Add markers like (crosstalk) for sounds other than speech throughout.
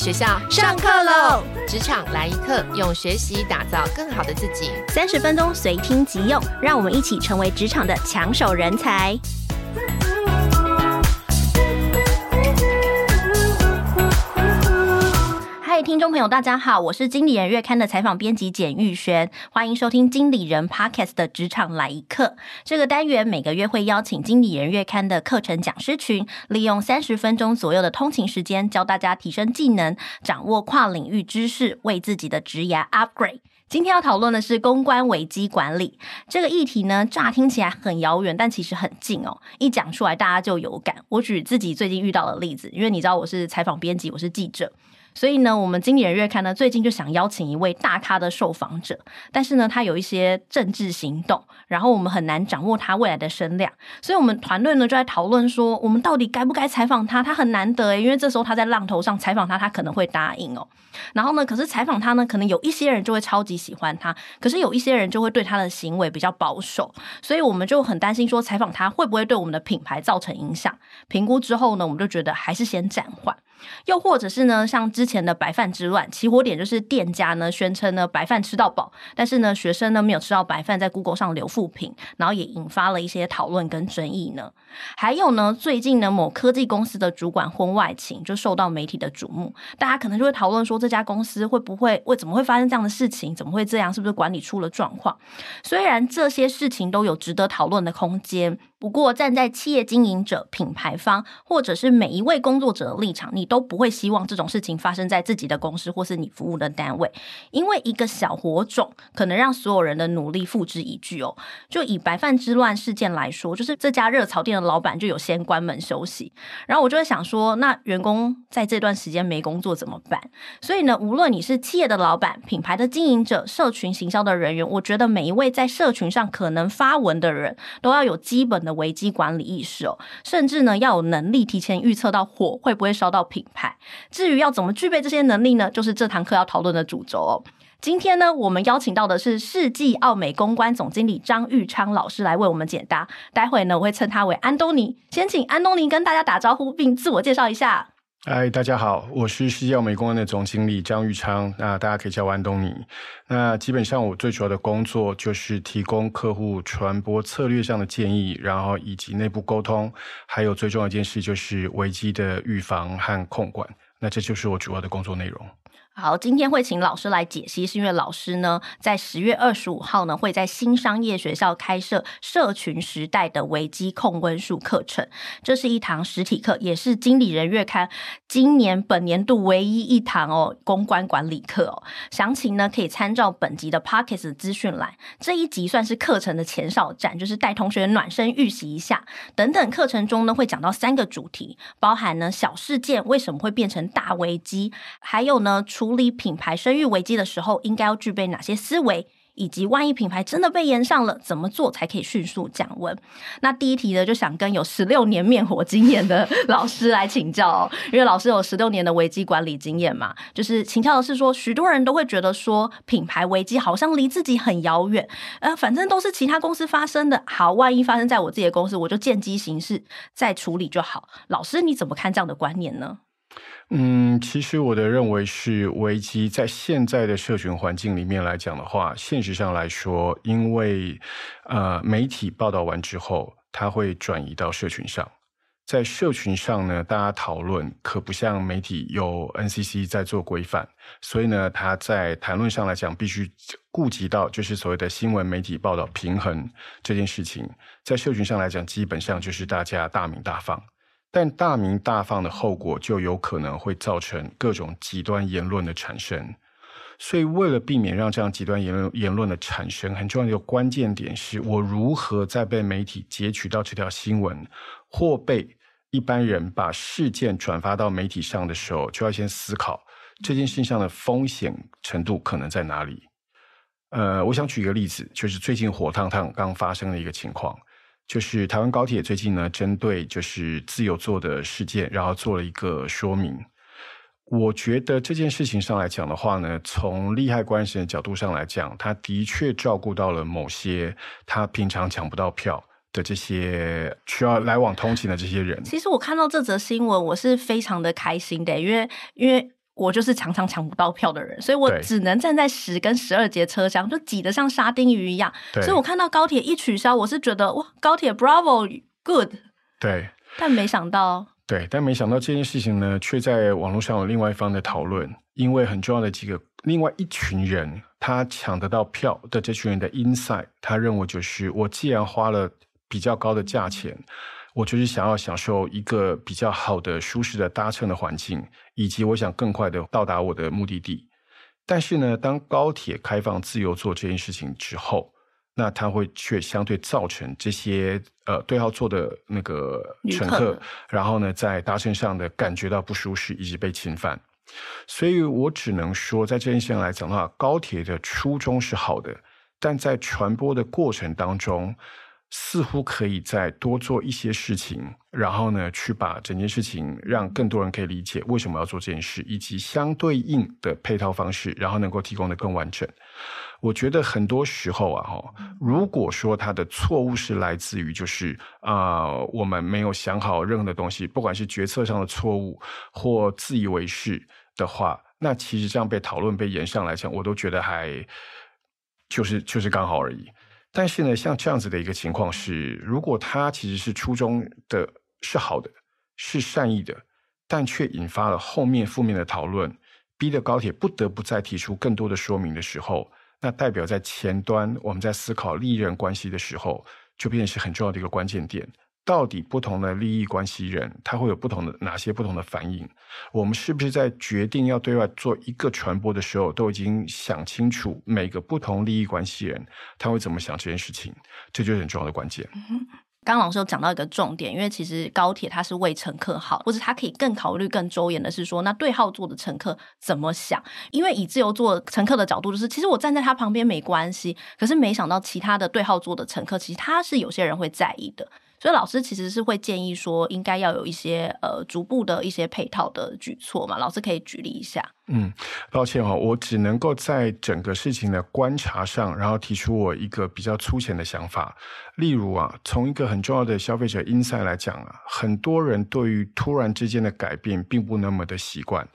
学校上课喽！职场来一课，用学习打造更好的自己。三十分钟随听即用，让我们一起成为职场的抢手人才。听众朋友，大家好，我是经理人月刊的采访编辑简玉璇，欢迎收听经理人 Podcast 的职场来一课。这个单元每个月会邀请经理人月刊的课程讲师群，利用三十分钟左右的通勤时间，教大家提升技能，掌握跨领域知识，为自己的职涯 upgrade。今天要讨论的是公关危机管理这个议题呢，乍听起来很遥远，但其实很近哦。一讲出来，大家就有感。我举自己最近遇到的例子，因为你知道我是采访编辑，我是记者。所以呢，我们经理人月刊呢，最近就想邀请一位大咖的受访者，但是呢，他有一些政治行动，然后我们很难掌握他未来的声量，所以我们团队呢就在讨论说，我们到底该不该采访他？他很难得诶，因为这时候他在浪头上采访他，他可能会答应哦。然后呢，可是采访他呢，可能有一些人就会超级喜欢他，可是有一些人就会对他的行为比较保守，所以我们就很担心说，采访他会不会对我们的品牌造成影响？评估之后呢，我们就觉得还是先暂缓。又或者是呢，像之前的白饭之乱，起火点就是店家呢宣称呢白饭吃到饱，但是呢学生呢没有吃到白饭，在 Google 上留负评，然后也引发了一些讨论跟争议呢。还有呢，最近呢某科技公司的主管婚外情就受到媒体的瞩目，大家可能就会讨论说，这家公司会不会为怎么会发生这样的事情？怎么会这样？是不是管理出了状况？虽然这些事情都有值得讨论的空间。不过，站在企业经营者、品牌方，或者是每一位工作者的立场，你都不会希望这种事情发生在自己的公司或是你服务的单位，因为一个小火种可能让所有人的努力付之一炬哦。就以白饭之乱事件来说，就是这家热炒店老板就有先关门休息，然后我就会想说，那员工在这段时间没工作怎么办？所以呢，无论你是企业的老板、品牌的经营者、社群行销的人员，我觉得每一位在社群上可能发文的人都要有基本的。危机管理意识哦，甚至呢要有能力提前预测到火会不会烧到品牌。至于要怎么具备这些能力呢？就是这堂课要讨论的主轴哦。今天呢，我们邀请到的是世纪奥美公关总经理张玉昌老师来为我们解答。待会呢，我会称他为安东尼。先请安东尼跟大家打招呼，并自我介绍一下。嗨，大家好，我是世纪奥美公关的总经理张玉昌，那大家可以叫我安东尼。那基本上我最主要的工作就是提供客户传播策略上的建议，然后以及内部沟通，还有最重要一件事就是危机的预防和控管。那这就是我主要的工作内容。好，今天会请老师来解析，是因为老师呢，在十月二十五号呢，会在新商业学校开设社群时代的危机控温术课程。这是一堂实体课，也是经理人月刊今年本年度唯一一堂哦公关管理课哦。详情呢，可以参照本集的 Pockets 资讯栏。这一集算是课程的前哨战，就是带同学暖身预习一下。等等课程中呢，会讲到三个主题，包含呢小事件为什么会变成大危机，还有呢。处理品牌声誉危机的时候，应该要具备哪些思维？以及万一品牌真的被延上了，怎么做才可以迅速降温？那第一题呢，就想跟有十六年灭火经验的老师来请教哦，因为老师有十六年的危机管理经验嘛。就是请教的是说，许多人都会觉得说，品牌危机好像离自己很遥远，呃，反正都是其他公司发生的，好，万一发生在我自己的公司，我就见机行事再处理就好。老师，你怎么看这样的观念呢？嗯，其实我的认为是危机，在现在的社群环境里面来讲的话，现实上来说，因为呃媒体报道完之后，它会转移到社群上，在社群上呢，大家讨论可不像媒体有 NCC 在做规范，所以呢，它在谈论上来讲，必须顾及到就是所谓的新闻媒体报道平衡这件事情，在社群上来讲，基本上就是大家大鸣大放。但大鸣大放的后果，就有可能会造成各种极端言论的产生。所以，为了避免让这样极端言论言论的产生，很重要的一个关键点是我如何在被媒体截取到这条新闻，或被一般人把事件转发到媒体上的时候，就要先思考这件事情上的风险程度可能在哪里。呃，我想举一个例子，就是最近火烫烫刚发生的一个情况。就是台湾高铁最近呢，针对就是自由座的事件，然后做了一个说明。我觉得这件事情上来讲的话呢，从利害关系的角度上来讲，他的确照顾到了某些他平常抢不到票的这些需要来往通勤的这些人。其实我看到这则新闻，我是非常的开心的，因为因为。我就是常常抢不到票的人，所以我只能站在十跟十二节车厢，就挤得像沙丁鱼一样。所以我看到高铁一取消，我是觉得哇，高铁 Bravo good。对，但没想到，对，但没想到这件事情呢，却在网络上有另外一方的讨论，因为很重要的几个，另外一群人他抢得到票的这群人的 inside，他认为就是我既然花了比较高的价钱。我就是想要享受一个比较好的、舒适的搭乘的环境，以及我想更快的到达我的目的地。但是呢，当高铁开放自由坐这件事情之后，那它会却相对造成这些呃对号座的那个乘客，然后呢，在搭乘上的感觉到不舒适以及被侵犯。所以我只能说，在这件事情来讲的话，高铁的初衷是好的，但在传播的过程当中。似乎可以再多做一些事情，然后呢，去把整件事情让更多人可以理解为什么要做这件事，以及相对应的配套方式，然后能够提供的更完整。我觉得很多时候啊，哈，如果说他的错误是来自于就是啊、呃，我们没有想好任何的东西，不管是决策上的错误或自以为是的话，那其实这样被讨论被延上来讲，我都觉得还就是就是刚好而已。但是呢，像这样子的一个情况是，如果他其实是初衷的是好的，是善意的，但却引发了后面负面的讨论，逼得高铁不得不再提出更多的说明的时候，那代表在前端我们在思考利益关系的时候，就变成很重要的一个关键点。到底不同的利益关系人，他会有不同的哪些不同的反应？我们是不是在决定要对外做一个传播的时候，都已经想清楚每个不同利益关系人他会怎么想这件事情？这就是很重要的关键。嗯，刚老师有讲到一个重点，因为其实高铁它是为乘客好，或者它可以更考虑更周延的是说，那对号座的乘客怎么想？因为以自由座乘客的角度，就是其实我站在他旁边没关系，可是没想到其他的对号座的乘客，其实他是有些人会在意的。所以老师其实是会建议说，应该要有一些呃逐步的一些配套的举措嘛。老师可以举例一下。嗯，抱歉哈、哦，我只能够在整个事情的观察上，然后提出我一个比较粗浅的想法。例如啊，从一个很重要的消费者 insight 来讲啊，很多人对于突然之间的改变并不那么的习惯，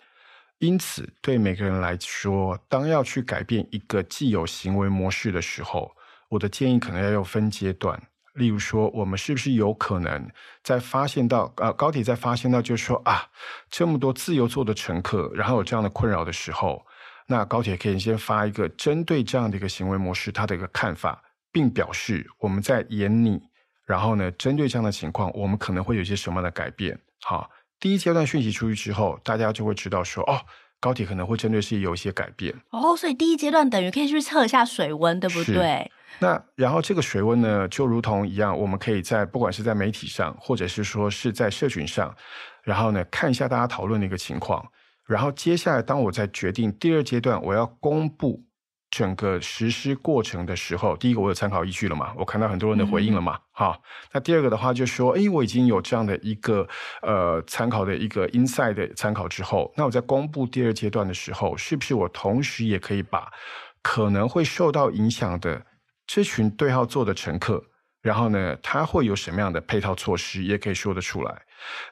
因此对每个人来说，当要去改变一个既有行为模式的时候，我的建议可能要有分阶段。例如说，我们是不是有可能在发现到啊，高铁在发现到就是说啊，这么多自由座的乘客，然后有这样的困扰的时候，那高铁可以先发一个针对这样的一个行为模式，他的一个看法，并表示我们在研拟，然后呢，针对这样的情况，我们可能会有一些什么样的改变。好，第一阶段讯息出去之后，大家就会知道说，哦，高铁可能会针对是有一些改变。哦，所以第一阶段等于可以去测一下水温，对不对？那然后这个水温呢，就如同一样，我们可以在不管是在媒体上，或者是说是在社群上，然后呢看一下大家讨论的一个情况。然后接下来，当我在决定第二阶段我要公布整个实施过程的时候，第一个我有参考依据了嘛？我看到很多人的回应了嘛？嗯、好，那第二个的话就说，诶，我已经有这样的一个呃参考的一个 insight 的参考之后，那我在公布第二阶段的时候，是不是我同时也可以把可能会受到影响的这群对号座的乘客，然后呢，他会有什么样的配套措施，也可以说得出来。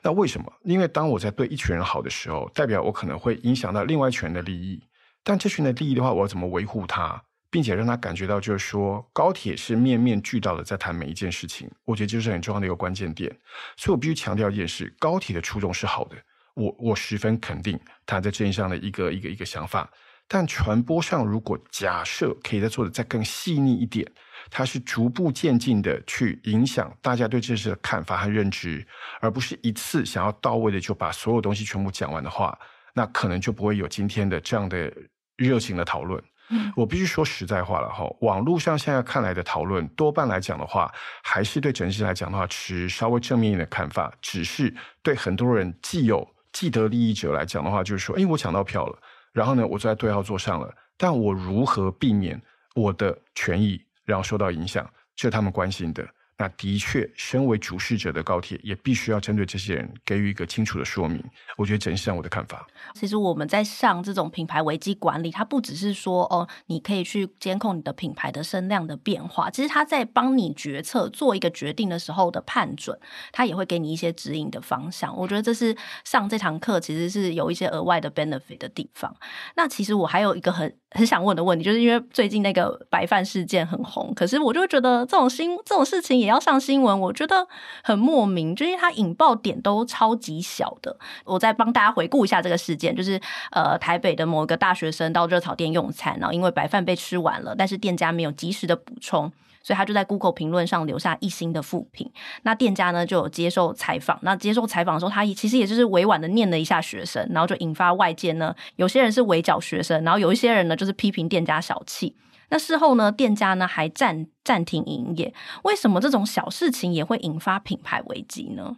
那为什么？因为当我在对一群人好的时候，代表我可能会影响到另外一群人的利益。但这群的利益的话，我要怎么维护他，并且让他感觉到，就是说高铁是面面俱到的在谈每一件事情。我觉得这是很重要的一个关键点。所以我必须强调一件事：高铁的初衷是好的，我我十分肯定他在这一上的一个一个一个想法。但传播上，如果假设可以再做的再更细腻一点，它是逐步渐进的去影响大家对这事的看法和认知，而不是一次想要到位的就把所有东西全部讲完的话，那可能就不会有今天的这样的热情的讨论。嗯，我必须说实在话了哈，网络上现在看来的讨论，多半来讲的话，还是对整体来讲的话持稍微正面一点的看法，只是对很多人既有既得利益者来讲的话，就是说，哎，我抢到票了。然后呢，我坐在对号座上了，但我如何避免我的权益然后受到影响？这是他们关心的。那的确，身为主事者的高铁也必须要针对这些人给予一个清楚的说明。我觉得这是我的看法。其实我们在上这种品牌危机管理，它不只是说哦，你可以去监控你的品牌的声量的变化，其实它在帮你决策做一个决定的时候的判准，它也会给你一些指引的方向。我觉得这是上这堂课其实是有一些额外的 benefit 的地方。那其实我还有一个很很想问的问题，就是因为最近那个白饭事件很红，可是我就觉得这种新这种事情也要上新闻，我觉得很莫名，就是它引爆点都超级小的。我再帮大家回顾一下这个事件，就是呃台北的某一个大学生到热炒店用餐，然后因为白饭被吃完了，但是店家没有及时的补充。所以他就在 Google 评论上留下一星的负评。那店家呢就有接受采访。那接受采访的时候，他其实也就是委婉的念了一下学生，然后就引发外界呢，有些人是围剿学生，然后有一些人呢就是批评店家小气。那事后呢，店家呢还暂暂停营业。为什么这种小事情也会引发品牌危机呢？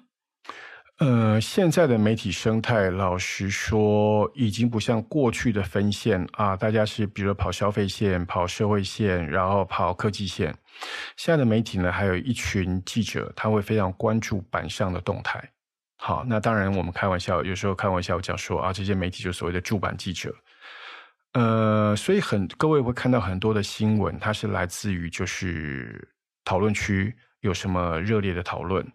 呃，现在的媒体生态，老实说，已经不像过去的分线啊，大家是比如跑消费线、跑社会线，然后跑科技线。现在的媒体呢，还有一群记者，他会非常关注板上的动态。好，那当然我们开玩笑，有时候开玩笑讲说啊，这些媒体就是所谓的驻板记者。呃，所以很各位会看到很多的新闻，它是来自于就是讨论区有什么热烈的讨论。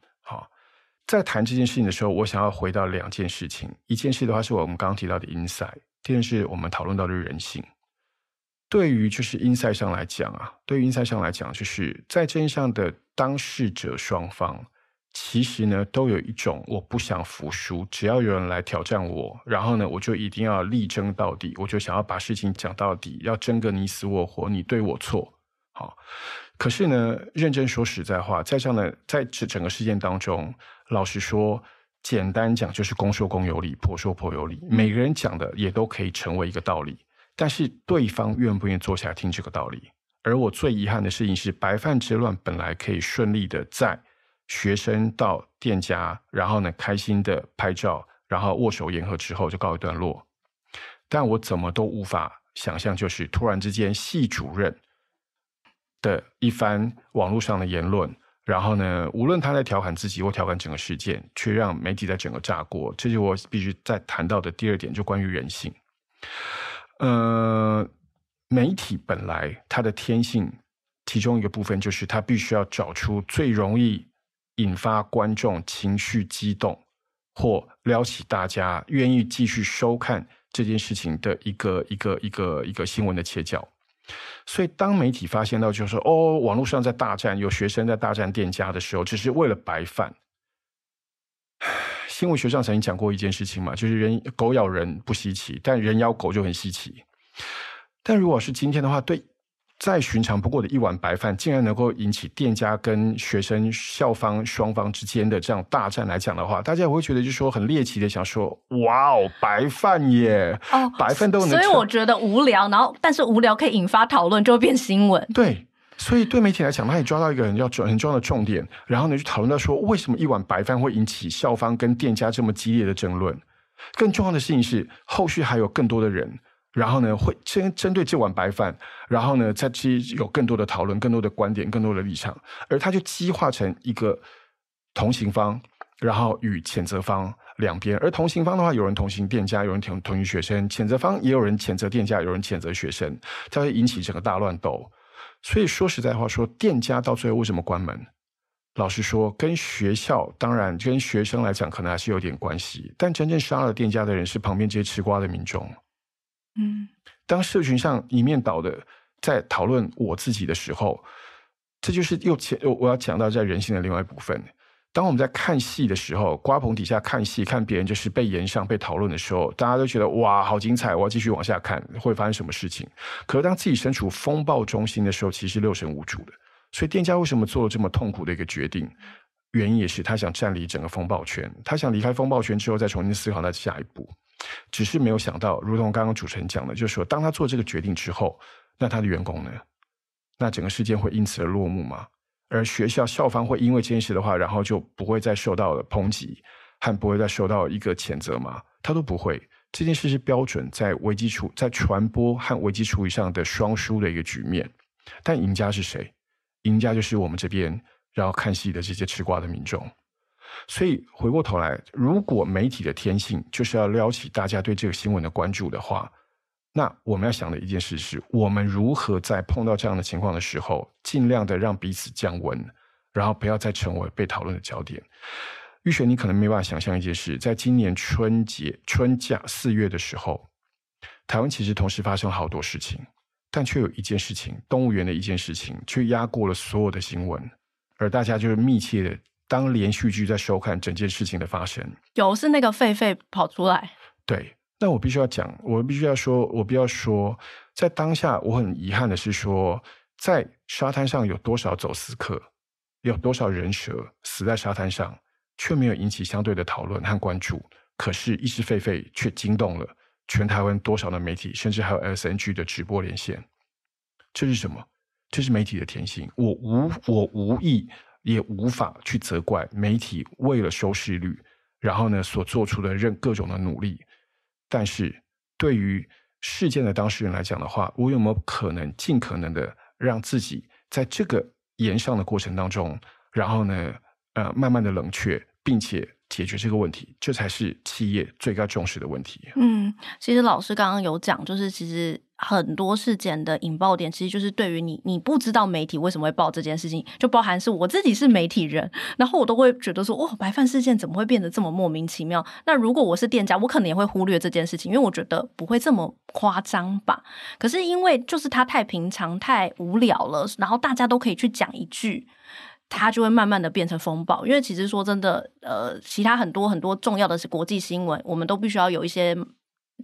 在谈这件事情的时候，我想要回到两件事情。一件事的话，是我们刚刚提到的 insight；第二件事，我们讨论到的人性。对于就是 insight 上来讲啊，对于 insight 上来讲，就是在真相的当事者双方，其实呢，都有一种我不想服输，只要有人来挑战我，然后呢，我就一定要力争到底，我就想要把事情讲到底，要争个你死我活，你对我错。好，可是呢，认真说实在话，在这样的在这整个事件当中。老实说，简单讲就是公说公有理，婆说婆有理。每个人讲的也都可以成为一个道理，但是对方愿不愿意坐下来听这个道理？而我最遗憾的事情是，白饭之乱本来可以顺利的在学生到店家，然后呢开心的拍照，然后握手言和之后就告一段落。但我怎么都无法想象，就是突然之间系主任的一番网络上的言论。然后呢，无论他在调侃自己或调侃整个事件，却让媒体在整个炸锅。这是我必须再谈到的第二点，就关于人性。呃，媒体本来它的天性，其中一个部分就是它必须要找出最容易引发观众情绪激动，或撩起大家愿意继续收看这件事情的一个一个一个一个新闻的切角。所以，当媒体发现到就是说，哦，网络上在大战，有学生在大战店家的时候，只是为了白饭。新闻学上曾经讲过一件事情嘛，就是人狗咬人不稀奇，但人咬狗就很稀奇。但如果是今天的话，对。再寻常不过的一碗白饭，竟然能够引起店家跟学生校方双方之间的这样大战来讲的话，大家也会觉得就是说很猎奇的想说，哇哦，白饭耶，哦，白饭都能。所以我觉得无聊，然后但是无聊可以引发讨论，就会变新闻。对，所以对媒体来讲，他也抓到一个很要很重要的重点，然后呢就讨论到说，为什么一碗白饭会引起校方跟店家这么激烈的争论？更重要的事情是，后续还有更多的人。然后呢，会针针对这碗白饭，然后呢，再去有更多的讨论、更多的观点、更多的立场，而它就激化成一个同情方，然后与谴责方两边。而同情方的话，有人同情店家，有人同同情学生；谴责方也有人谴责店家，有人谴责学生，它会引起整个大乱斗。所以说实在话说，店家到最后为什么关门？老实说，跟学校当然跟学生来讲，可能还是有点关系。但真正杀了店家的人，是旁边这些吃瓜的民众。嗯，当社群上一面倒的在讨论我自己的时候，这就是又前我要讲到在人性的另外一部分。当我们在看戏的时候，瓜棚底下看戏，看别人就是被炎上、被讨论的时候，大家都觉得哇，好精彩，我要继续往下看，会发生什么事情？可是当自己身处风暴中心的时候，其实六神无主的。所以店家为什么做了这么痛苦的一个决定？原因也是他想占领整个风暴圈，他想离开风暴圈之后，再重新思考他的下一步。只是没有想到，如同刚刚主持人讲的，就是说，当他做这个决定之后，那他的员工呢？那整个事件会因此而落幕吗？而学校校方会因为这件事的话，然后就不会再受到抨击，和不会再受到一个谴责吗？他都不会。这件事是标准在危机处在传播和危机处理上的双输的一个局面。但赢家是谁？赢家就是我们这边然后看戏的这些吃瓜的民众。所以回过头来，如果媒体的天性就是要撩起大家对这个新闻的关注的话，那我们要想的一件事是，我们如何在碰到这样的情况的时候，尽量的让彼此降温，然后不要再成为被讨论的焦点。玉璇，你可能没办法想象一件事，在今年春节春假四月的时候，台湾其实同时发生好多事情，但却有一件事情，动物园的一件事情，却压过了所有的新闻，而大家就是密切的当连续剧在收看整件事情的发生。有是那个狒狒跑出来，对。那我必须要讲，我必须要说，我必须要说，在当下，我很遗憾的是说，在沙滩上有多少走私客，有多少人蛇死在沙滩上，却没有引起相对的讨论和关注。可是，一只狒狒却惊动了全台湾多少的媒体，甚至还有 SNG 的直播连线。这是什么？这是媒体的天性。我无我无意，也无法去责怪媒体为了收视率，然后呢，所做出的任各种的努力。但是对于事件的当事人来讲的话，我有没有可能尽可能的让自己在这个延上的过程当中，然后呢，呃，慢慢的冷却，并且解决这个问题，这才是企业最该重视的问题。嗯，其实老师刚刚有讲，就是其实。很多事件的引爆点，其实就是对于你，你不知道媒体为什么会报这件事情，就包含是我自己是媒体人，然后我都会觉得说，哦，白饭事件怎么会变得这么莫名其妙？那如果我是店家，我可能也会忽略这件事情，因为我觉得不会这么夸张吧。可是因为就是它太平常、太无聊了，然后大家都可以去讲一句，它就会慢慢的变成风暴。因为其实说真的，呃，其他很多很多重要的是国际新闻，我们都必须要有一些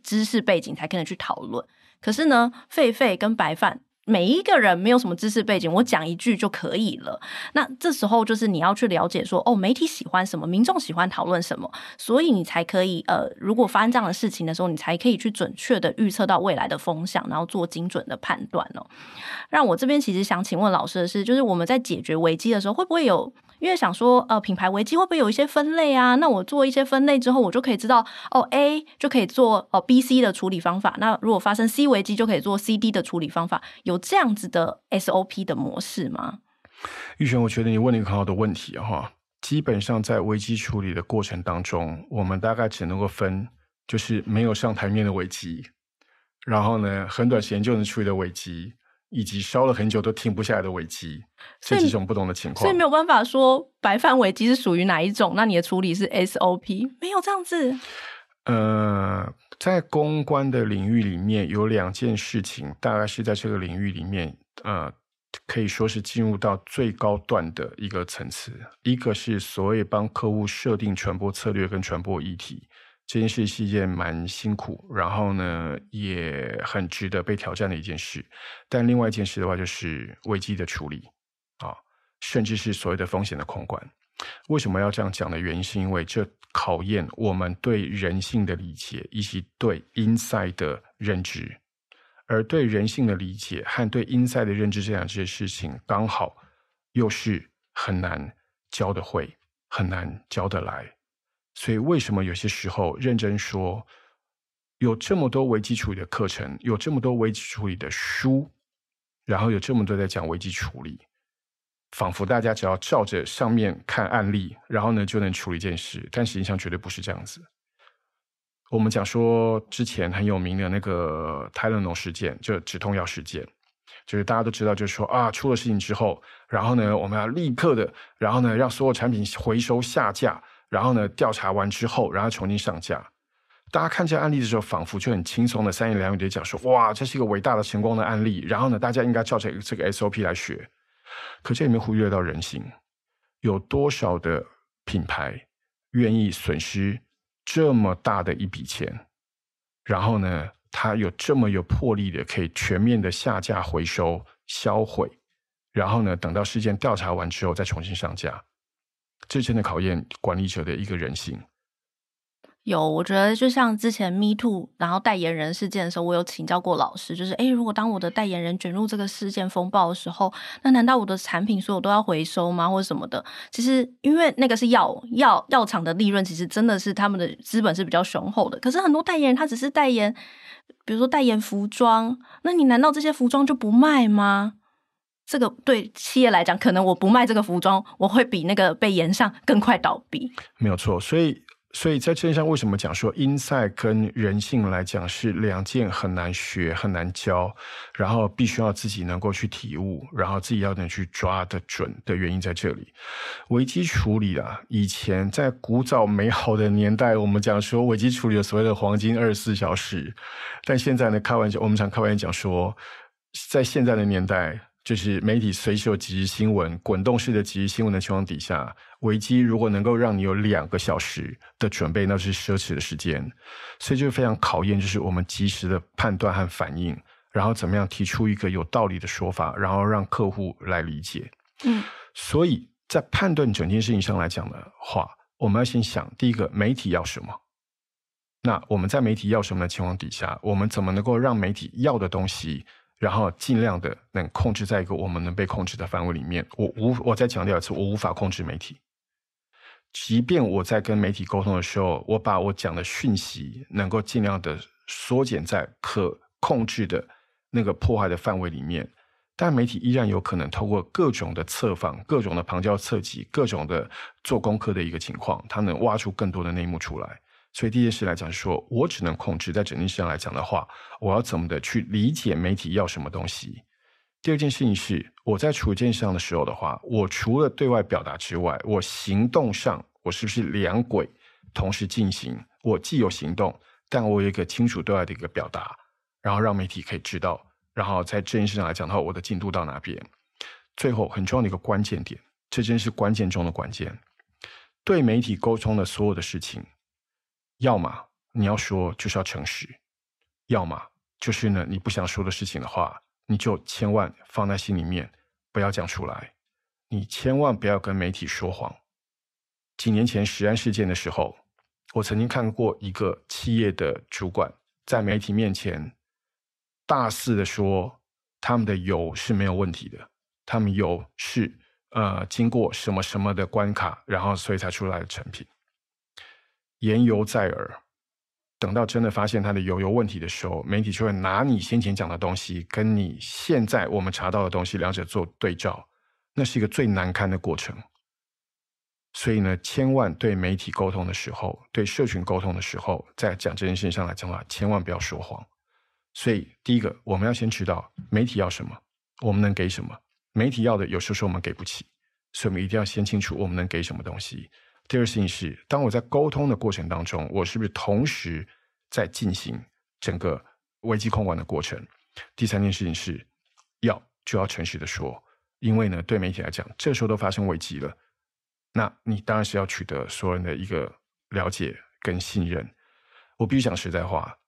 知识背景才可能去讨论。可是呢，狒狒跟白饭，每一个人没有什么知识背景，我讲一句就可以了。那这时候就是你要去了解说，哦，媒体喜欢什么，民众喜欢讨论什么，所以你才可以，呃，如果发生这样的事情的时候，你才可以去准确的预测到未来的风向，然后做精准的判断哦。让我这边其实想请问老师的是，就是我们在解决危机的时候，会不会有？因为想说，呃，品牌危机会不会有一些分类啊？那我做一些分类之后，我就可以知道，哦，A 就可以做哦 B、C 的处理方法。那如果发生 C 危机，就可以做 C、D 的处理方法。有这样子的 SOP 的模式吗？玉璇，我觉得你问了一个很好的问题哈。基本上在危机处理的过程当中，我们大概只能够分，就是没有上台面的危机，然后呢，很短时间就能处理的危机。以及烧了很久都停不下来的危机，这几种不同的情况，所以没有办法说白饭危机是属于哪一种。那你的处理是 SOP，没有这样子。呃，在公关的领域里面，有两件事情，大概是在这个领域里面，呃，可以说是进入到最高段的一个层次。一个是所谓帮客户设定传播策略跟传播议题。这件事是一件蛮辛苦，然后呢，也很值得被挑战的一件事。但另外一件事的话，就是危机的处理啊，甚至是所谓的风险的控管。为什么要这样讲的原因，是因为这考验我们对人性的理解，以及对 inside 的认知。而对人性的理解和对 inside 的认知这两件事情，刚好又是很难教得会，很难教得来。所以，为什么有些时候认真说，有这么多危机处理的课程，有这么多危机处理的书，然后有这么多在讲危机处理，仿佛大家只要照着上面看案例，然后呢就能处理一件事，但实际上绝对不是这样子。我们讲说之前很有名的那个泰勒农事件，就止痛药事件，就是大家都知道，就是说啊，出了事情之后，然后呢我们要立刻的，然后呢让所有产品回收下架。然后呢，调查完之后，然后重新上架。大家看这案例的时候，仿佛就很轻松的三言两语的讲说：“哇，这是一个伟大的成功的案例。”然后呢，大家应该照着这个 SOP 来学。可这里面忽略到人性，有多少的品牌愿意损失这么大的一笔钱？然后呢，他有这么有魄力的，可以全面的下架、回收、销毁。然后呢，等到事件调查完之后，再重新上架。这真的考验管理者的一个人性。有，我觉得就像之前 Me Too，然后代言人事件的时候，我有请教过老师，就是诶，如果当我的代言人卷入这个事件风暴的时候，那难道我的产品所有都要回收吗，或者什么的？其实因为那个是药药药厂的利润，其实真的是他们的资本是比较雄厚的。可是很多代言人他只是代言，比如说代言服装，那你难道这些服装就不卖吗？这个对企业来讲，可能我不卖这个服装，我会比那个被延上更快倒闭。没有错，所以。所以在这上为什么讲说 insight 跟人性来讲是两件很难学、很难教，然后必须要自己能够去体悟，然后自己要能去抓得准的原因在这里。危机处理啊，以前在古早美好的年代，我们讲说危机处理的所谓的黄金二十四小时，但现在呢，开玩笑，我们常开玩笑讲说，在现在的年代。就是媒体随时有即时新闻、滚动式的即时新闻的情况底下，危机如果能够让你有两个小时的准备，那是奢侈的时间，所以就非常考验，就是我们及时的判断和反应，然后怎么样提出一个有道理的说法，然后让客户来理解。嗯，所以在判断整件事情上来讲的话，我们要先想，第一个，媒体要什么？那我们在媒体要什么的情况底下，我们怎么能够让媒体要的东西？然后尽量的能控制在一个我们能被控制的范围里面。我无，我再强调一次，我无法控制媒体。即便我在跟媒体沟通的时候，我把我讲的讯息能够尽量的缩减在可控制的那个破坏的范围里面，但媒体依然有可能透过各种的测访、各种的旁敲侧击、各种的做功课的一个情况，它能挖出更多的内幕出来。所以第一件事来讲，说我只能控制在整件事上来讲的话，我要怎么的去理解媒体要什么东西。第二件事情是，我在处理这件上的时候的话，我除了对外表达之外，我行动上我是不是两轨同时进行？我既有行动，但我有一个清楚对外的一个表达，然后让媒体可以知道，然后在这件事上来讲的话，我的进度到哪边？最后很重要的一个关键点，这真是关键中的关键，对媒体沟通的所有的事情。要么你要说就是要诚实，要么就是呢，你不想说的事情的话，你就千万放在心里面，不要讲出来。你千万不要跟媒体说谎。几年前食安事件的时候，我曾经看过一个企业的主管在媒体面前大肆的说他们的油是没有问题的，他们油是呃经过什么什么的关卡，然后所以才出来的成品。言犹在耳，等到真的发现他的油有问题的时候，媒体就会拿你先前讲的东西跟你现在我们查到的东西两者做对照，那是一个最难堪的过程。所以呢，千万对媒体沟通的时候，对社群沟通的时候，在讲这件事情上来讲的话，千万不要说谎。所以第一个，我们要先知道媒体要什么，我们能给什么。媒体要的有时候是我们给不起，所以我们一定要先清楚我们能给什么东西。第二事情是，当我在沟通的过程当中，我是不是同时在进行整个危机控管的过程？第三件事情是，要就要诚实的说，因为呢，对媒体来讲，这时候都发生危机了，那你当然是要取得所有人的一个了解跟信任。我必须讲实在话，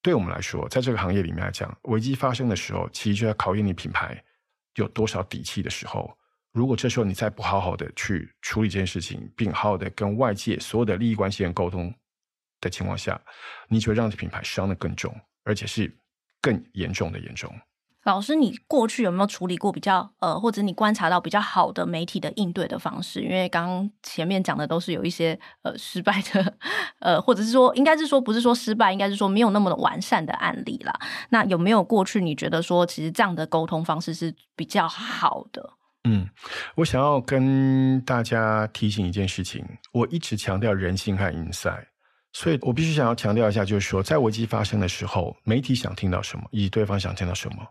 对我们来说，在这个行业里面来讲，危机发生的时候，其实就在考验你品牌有多少底气的时候。如果这时候你再不好好的去处理这件事情，并好好的跟外界所有的利益关系人沟通的情况下，你就会让这品牌伤得更重，而且是更严重的严重。老师，你过去有没有处理过比较呃，或者你观察到比较好的媒体的应对的方式？因为刚刚前面讲的都是有一些呃失败的，呃，或者是说应该是说不是说失败，应该是说没有那么的完善的案例啦。那有没有过去你觉得说其实这样的沟通方式是比较好的？嗯，我想要跟大家提醒一件事情，我一直强调人性和 insight，所以我必须想要强调一下，就是说，在危机发生的时候，媒体想听到什么，以及对方想听到什么。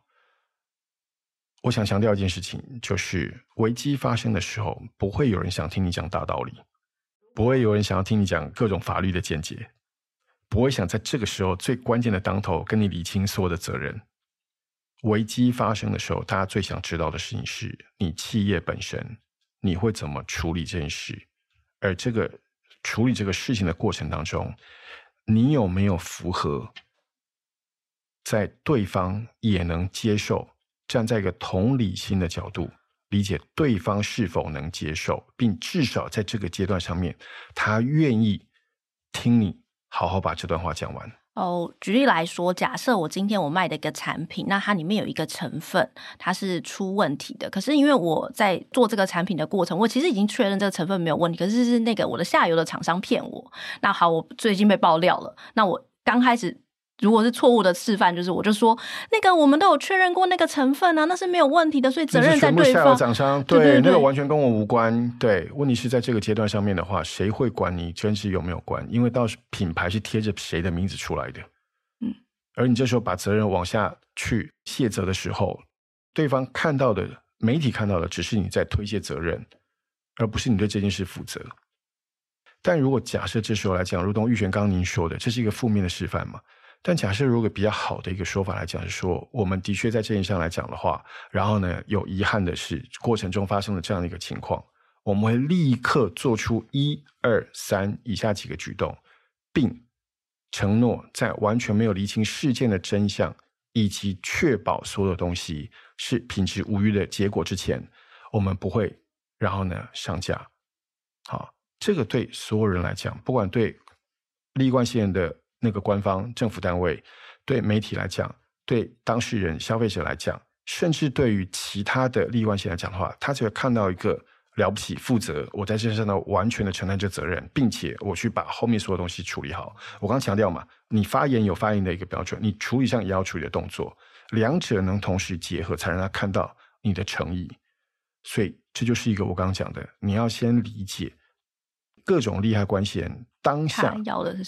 我想强调一件事情，就是危机发生的时候，不会有人想听你讲大道理，不会有人想要听你讲各种法律的见解，不会想在这个时候最关键的当头跟你理清所有的责任。危机发生的时候，大家最想知道的事情是你企业本身，你会怎么处理这件事？而这个处理这个事情的过程当中，你有没有符合在对方也能接受，站在一个同理心的角度，理解对方是否能接受，并至少在这个阶段上面，他愿意听你好好把这段话讲完。哦，举例来说，假设我今天我卖的一个产品，那它里面有一个成分，它是出问题的。可是因为我在做这个产品的过程，我其实已经确认这个成分没有问题，可是是那个我的下游的厂商骗我。那好，我最近被爆料了。那我刚开始如果是错误的示范，就是我就说那个我们都有确认过那个成分啊，那是没有问题的，所以责任在对方。厂商对，对，对，对，那个完全跟我无关。对，问题是在这个阶段上面的话，谁会管你真实有没有关？因为到时品牌是贴着谁的名字出来的。嗯，而你这时候把责任往下去卸责的时候，对方看到的媒体看到的只是你在推卸责任，而不是你对这件事负责。但如果假设这时候来讲，如同玉璇刚刚您说的，这是一个负面的示范嘛？但假设如果比较好的一个说法来讲，是说我们的确在这件事上来讲的话，然后呢，有遗憾的是过程中发生了这样的一个情况，我们会立刻做出一二三以下几个举动，并承诺在完全没有厘清事件的真相以及确保所有东西是品质无虞的结果之前，我们不会然后呢上架，好。这个对所有人来讲，不管对利益关系人的那个官方政府单位，对媒体来讲，对当事人消费者来讲，甚至对于其他的利益关系来讲的话，他只会看到一个了不起、负责，我在这上呢完全的承担这责任，并且我去把后面所有东西处理好。我刚刚强调嘛，你发言有发言的一个标准，你处理上也要处理的动作，两者能同时结合，才让他看到你的诚意。所以这就是一个我刚刚讲的，你要先理解。各种利害关系人当下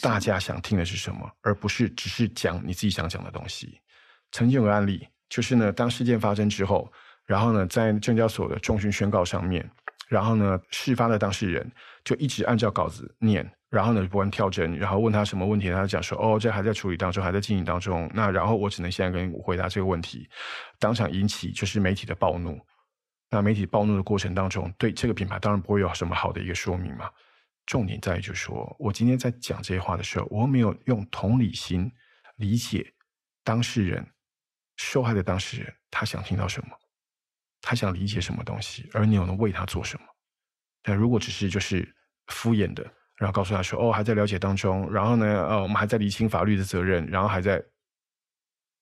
大家想听的是什么，而不是只是讲你自己想讲的东西。曾经有个案例，就是呢，当事件发生之后，然后呢，在证交所的重讯宣告上面，然后呢，事发的当事人就一直按照稿子念，然后呢，不断跳针，然后问他什么问题，他就讲说：“哦，这还在处理当中，还在进行当中。”那然后我只能现在跟你回答这个问题，当场引起就是媒体的暴怒。那媒体暴怒的过程当中，对这个品牌当然不会有什么好的一个说明嘛。重点在于，就是说我今天在讲这些话的时候，我没有用同理心理解当事人、受害的当事人，他想听到什么，他想理解什么东西，而你又能为他做什么？但如果只是就是敷衍的，然后告诉他说：“哦，还在了解当中，然后呢，呃，我们还在厘清法律的责任，然后还在。”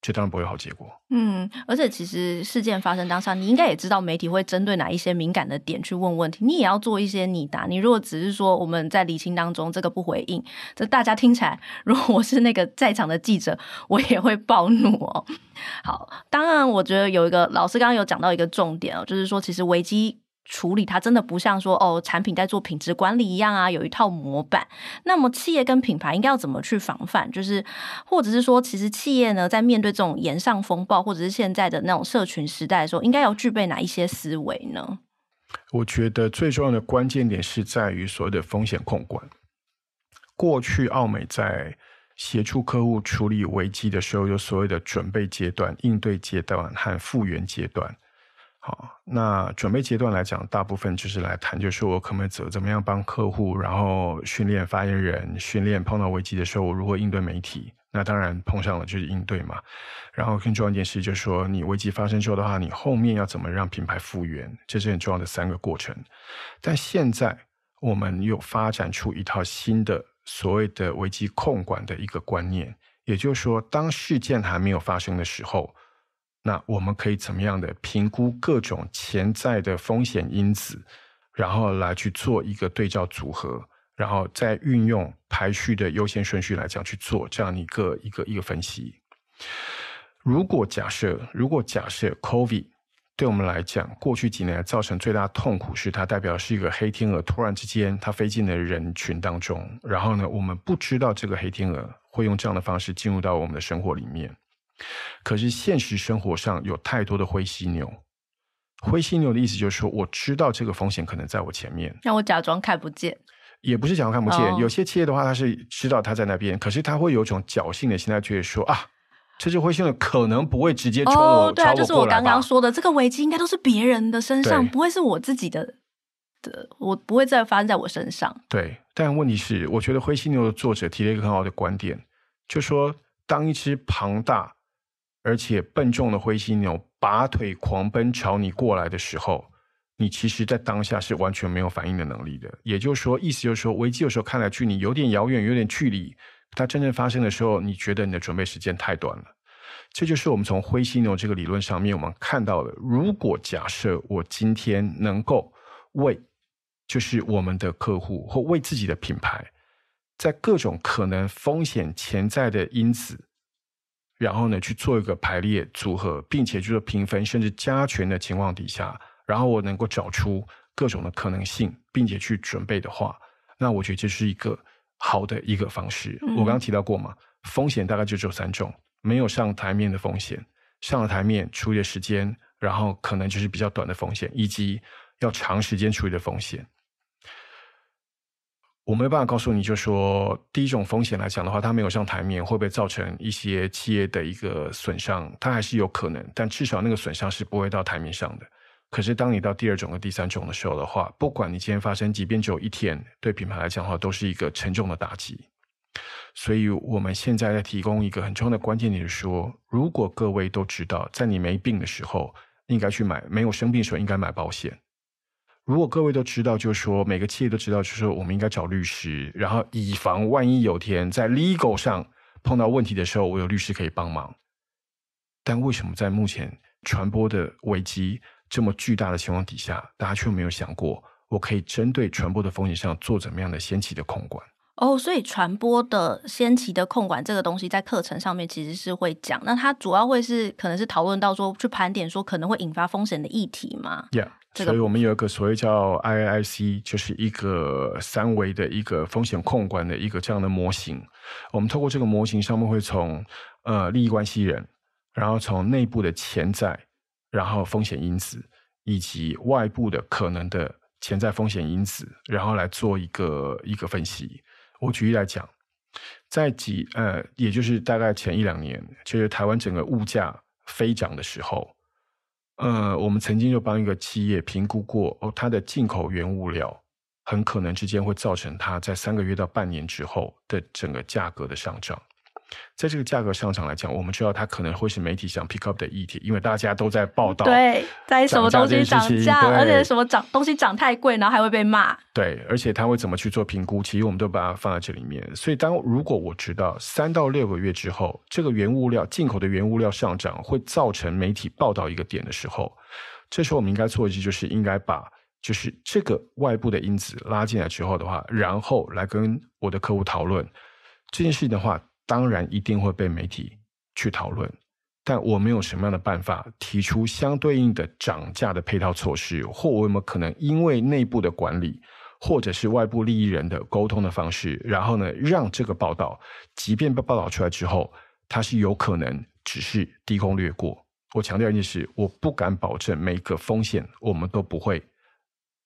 这当然不会有好结果。嗯，而且其实事件发生当下，你应该也知道媒体会针对哪一些敏感的点去问问题，你也要做一些拟答。你如果只是说我们在理清当中这个不回应，这大家听起来，如果我是那个在场的记者，我也会暴怒哦。好，当然我觉得有一个老师刚刚有讲到一个重点哦，就是说其实危机。处理它真的不像说哦，产品在做品质管理一样啊，有一套模板。那么企业跟品牌应该要怎么去防范？就是或者是说，其实企业呢，在面对这种炎上风暴，或者是现在的那种社群时代的时候，应该要具备哪一些思维呢？我觉得最重要的关键点是在于所谓的风险控管。过去奥美在协助客户处理危机的时候，有所谓的准备阶段、应对阶段和复原阶段。好，那准备阶段来讲，大部分就是来谈，就是我可不可以怎怎么样帮客户，然后训练发言人，训练碰到危机的时候我如何应对媒体。那当然碰上了就是应对嘛。然后更重要一件事就是说，你危机发生之后的话，你后面要怎么让品牌复原，这是很重要的三个过程。但现在我们又发展出一套新的所谓的危机控管的一个观念，也就是说，当事件还没有发生的时候。那我们可以怎么样的评估各种潜在的风险因子，然后来去做一个对照组合，然后再运用排序的优先顺序来讲去做这样一个一个一个分析。如果假设，如果假设 COVID 对我们来讲，过去几年造成最大痛苦是它代表是一个黑天鹅，突然之间它飞进了人群当中，然后呢，我们不知道这个黑天鹅会用这样的方式进入到我们的生活里面。可是现实生活上有太多的灰犀牛，灰犀牛的意思就是说，我知道这个风险可能在我前面，让我假装看不见，也不是假装看不见。有些企业的话，他是知道他在那边，可是他会有一种侥幸的心态，觉得说啊，这只灰犀牛可能不会直接冲我，哦，对啊，就是我刚刚说的，这个危机应该都是别人的身上，不会是我自己的的，我不会再发生在我身上。对，但问题是，我觉得灰犀牛的作者提了一个很好的观点，就说当一只庞大。而且笨重的灰犀牛拔腿狂奔朝你过来的时候，你其实，在当下是完全没有反应的能力的。也就是说，意思就是说，危机有时候看来距离有点遥远，有点距离，它真正发生的时候，你觉得你的准备时间太短了。这就是我们从灰犀牛这个理论上面，我们看到了，如果假设我今天能够为，就是我们的客户或为自己的品牌，在各种可能风险潜在的因子。然后呢去做一个排列组合，并且就是评分甚至加权的情况底下，然后我能够找出各种的可能性，并且去准备的话，那我觉得这是一个好的一个方式。嗯、我刚刚提到过嘛，风险大概就只有三种：没有上台面的风险，上了台面处理的时间，然后可能就是比较短的风险，以及要长时间处理的风险。我没有办法告诉你，就说第一种风险来讲的话，它没有上台面，会不会造成一些企业的一个损伤？它还是有可能，但至少那个损伤是不会到台面上的。可是当你到第二种和第三种的时候的话，不管你今天发生，即便只有一天，对品牌来讲的话，都是一个沉重的打击。所以我们现在在提供一个很重要的关键点，是说，如果各位都知道，在你没病的时候应该去买，没有生病的时候应该买保险。如果各位都知道，就是说每个企业都知道，就是说我们应该找律师，然后以防万一有天在 legal 上碰到问题的时候，我有律师可以帮忙。但为什么在目前传播的危机这么巨大的情况底下，大家却没有想过，我可以针对传播的风险上做怎么样的先期的控管？哦，所以传播的先期的控管这个东西，在课程上面其实是会讲。那它主要会是可能是讨论到说，去盘点说可能会引发风险的议题吗？Yeah。所以我们有一个所谓叫 IIC，就是一个三维的一个风险控管的一个这样的模型。我们透过这个模型，上面会从呃利益关系人，然后从内部的潜在，然后风险因子，以及外部的可能的潜在风险因子，然后来做一个一个分析。我举例来讲，在几呃，也就是大概前一两年，就是台湾整个物价飞涨的时候。呃，我们曾经就帮一个企业评估过，哦，它的进口原物料很可能之间会造成它在三个月到半年之后的整个价格的上涨。在这个价格上涨来讲，我们知道它可能会是媒体想 pick up 的议题，因为大家都在报道，对，在什么东西涨价，而且什么涨东西涨太贵，然后还会被骂。对，而且他会怎么去做评估？其实我们都把它放在这里面。所以，当如果我知道三到六个月之后，这个原物料进口的原物料上涨会造成媒体报道一个点的时候，这时候我们应该做的就是应该把就是这个外部的因子拉进来之后的话，然后来跟我的客户讨论这件事情的话。当然一定会被媒体去讨论，但我们有什么样的办法提出相对应的涨价的配套措施，或我有没有可能因为内部的管理，或者是外部利益人的沟通的方式，然后呢，让这个报道，即便被报道出来之后，它是有可能只是低空掠过。我强调一件事，我不敢保证每个风险我们都不会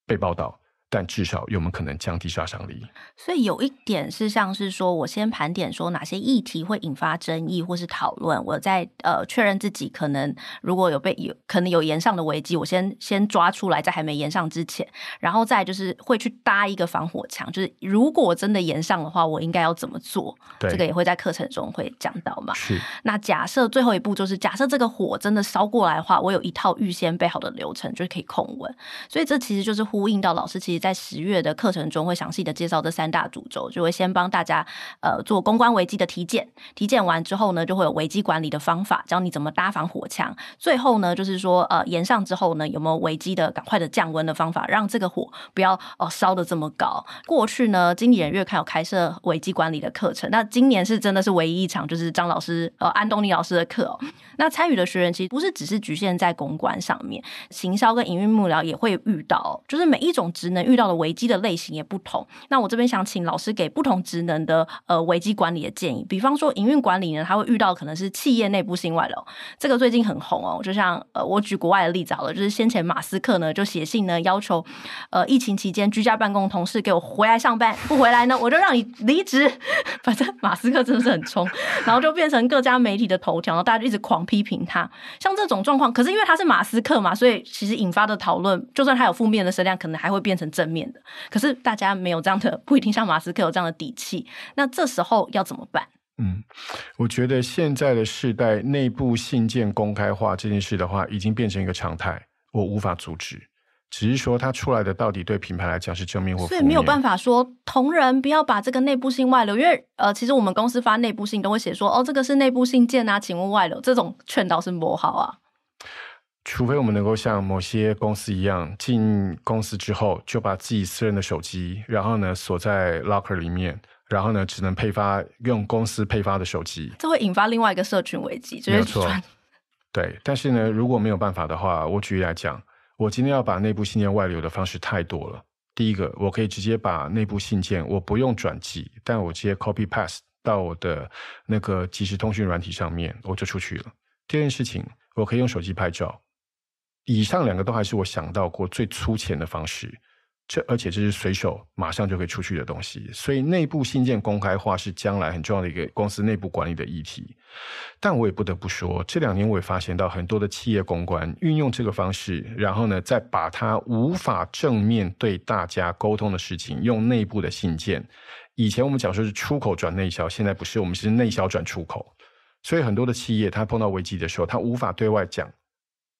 被报道。但至少有没有可能降低杀伤力？所以有一点是像是说，我先盘点说哪些议题会引发争议或是讨论，我在呃确认自己可能如果有被有可能有延上的危机，我先先抓出来，在还没延上之前，然后再就是会去搭一个防火墙，就是如果真的延上的话，我应该要怎么做？对，这个也会在课程中会讲到嘛。是。那假设最后一步就是假设这个火真的烧过来的话，我有一套预先备好的流程，就是可以控温。所以这其实就是呼应到老师其实。在十月的课程中，会详细的介绍这三大主轴，就会先帮大家呃做公关危机的体检，体检完之后呢，就会有危机管理的方法，教你怎么搭防火墙。最后呢，就是说呃炎上之后呢，有没有危机的赶快的降温的方法，让这个火不要哦烧得这么高。过去呢，经理人月刊有开设危机管理的课程，那今年是真的是唯一一场，就是张老师呃安东尼老师的课哦。那参与的学员其实不是只是局限在公关上面，行销跟营运幕僚也会遇到，就是每一种职能遇。遇到的危机的类型也不同，那我这边想请老师给不同职能的呃危机管理的建议。比方说营运管理呢，他会遇到可能是企业内部性外流，这个最近很红哦。就像呃我举国外的例子好了，就是先前马斯克呢就写信呢要求呃疫情期间居家办公同事给我回来上班，不回来呢 (laughs) 我就让你离职。(laughs) 反正马斯克真的是很冲，(laughs) 然后就变成各家媒体的头条，然后大家就一直狂批评他。像这种状况，可是因为他是马斯克嘛，所以其实引发的讨论，就算他有负面的声量，可能还会变成正。面的，可是大家没有这样的，不一定像马斯克有这样的底气。那这时候要怎么办？嗯，我觉得现在的世代，内部信件公开化这件事的话，已经变成一个常态，我无法阻止。只是说，它出来的到底对品牌来讲是正面或负面，所以没有办法说同仁不要把这个内部信外流，因为呃，其实我们公司发内部信都会写说，哦，这个是内部信件啊，请勿外流。这种劝导是不好啊。除非我们能够像某些公司一样，进公司之后就把自己私人的手机，然后呢锁在 locker 里面，然后呢，只能配发用公司配发的手机，这会引发另外一个社群危机，就是没错。对，但是呢，如果没有办法的话，我举例来讲，我今天要把内部信件外流的方式太多了。第一个，我可以直接把内部信件，我不用转寄，但我直接 copy paste 到我的那个即时通讯软体上面，我就出去了。第二件事情，我可以用手机拍照。以上两个都还是我想到过最粗浅的方式。这而且这是随手马上就可以出去的东西，所以内部信件公开化是将来很重要的一个公司内部管理的议题。但我也不得不说，这两年我也发现到很多的企业公关运用这个方式，然后呢，再把它无法正面对大家沟通的事情，用内部的信件。以前我们讲说是出口转内销，现在不是，我们是内销转出口。所以很多的企业，它碰到危机的时候，它无法对外讲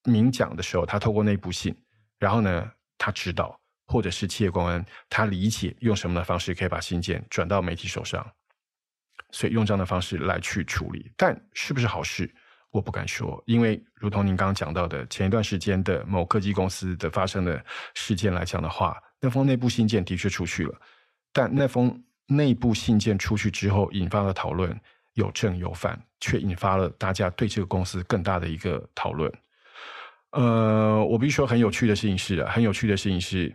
明讲的时候，他透过内部信，然后呢，他知道。或者是企业公关，他理解用什么的方式可以把信件转到媒体手上，所以用这样的方式来去处理。但是不是好事，我不敢说，因为如同您刚刚讲到的，前一段时间的某科技公司的发生的事件来讲的话，那封内部信件的确出去了，但那封内部信件出去之后引发的讨论有正有反，却引发了大家对这个公司更大的一个讨论。呃，我必须说很有趣的事情是，很有趣的事情是。